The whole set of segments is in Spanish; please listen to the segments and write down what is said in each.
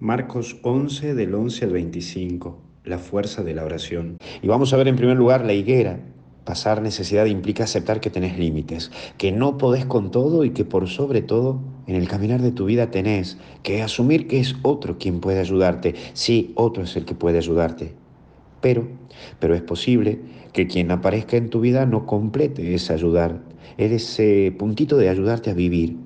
Marcos 11 del 11 al 25, la fuerza de la oración. Y vamos a ver en primer lugar la higuera. Pasar necesidad implica aceptar que tenés límites, que no podés con todo y que por sobre todo en el caminar de tu vida tenés que asumir que es otro quien puede ayudarte. Sí, otro es el que puede ayudarte. Pero, pero es posible que quien aparezca en tu vida no complete ese ayudar, ese puntito de ayudarte a vivir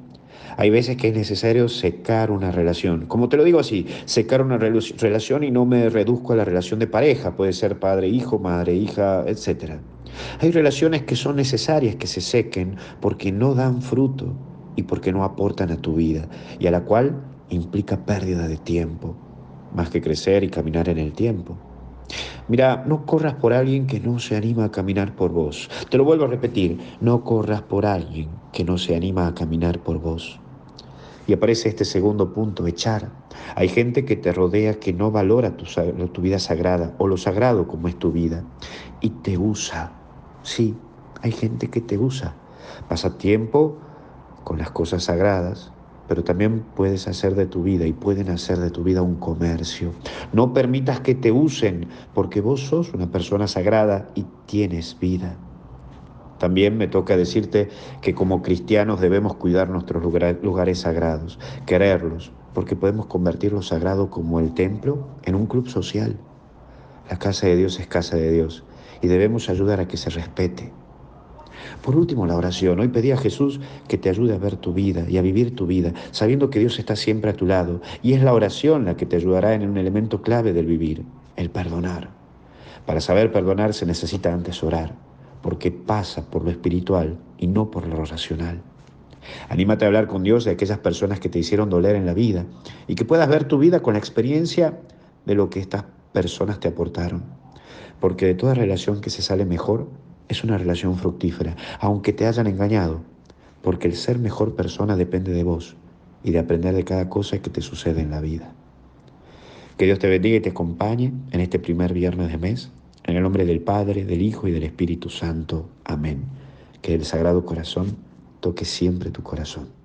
hay veces que es necesario secar una relación. Como te lo digo así, secar una relación y no me reduzco a la relación de pareja, puede ser padre-hijo, madre-hija, etc. Hay relaciones que son necesarias que se sequen porque no dan fruto y porque no aportan a tu vida y a la cual implica pérdida de tiempo, más que crecer y caminar en el tiempo. Mira, no corras por alguien que no se anima a caminar por vos. Te lo vuelvo a repetir, no corras por alguien que no se anima a caminar por vos. Y aparece este segundo punto, echar. Hay gente que te rodea que no valora tu, tu vida sagrada o lo sagrado como es tu vida y te usa. Sí, hay gente que te usa. Pasa tiempo con las cosas sagradas, pero también puedes hacer de tu vida y pueden hacer de tu vida un comercio. No permitas que te usen porque vos sos una persona sagrada y tienes vida. También me toca decirte que como cristianos debemos cuidar nuestros lugares sagrados, quererlos, porque podemos convertir lo sagrado como el templo en un club social. La casa de Dios es casa de Dios y debemos ayudar a que se respete. Por último, la oración. Hoy pedí a Jesús que te ayude a ver tu vida y a vivir tu vida, sabiendo que Dios está siempre a tu lado. Y es la oración la que te ayudará en un elemento clave del vivir, el perdonar. Para saber perdonar se necesita antes orar porque pasa por lo espiritual y no por lo racional. Anímate a hablar con Dios de aquellas personas que te hicieron doler en la vida y que puedas ver tu vida con la experiencia de lo que estas personas te aportaron. Porque de toda relación que se sale mejor es una relación fructífera, aunque te hayan engañado, porque el ser mejor persona depende de vos y de aprender de cada cosa que te sucede en la vida. Que Dios te bendiga y te acompañe en este primer viernes de mes en el nombre del Padre, del Hijo y del Espíritu Santo. Amén. Que el Sagrado Corazón toque siempre tu corazón.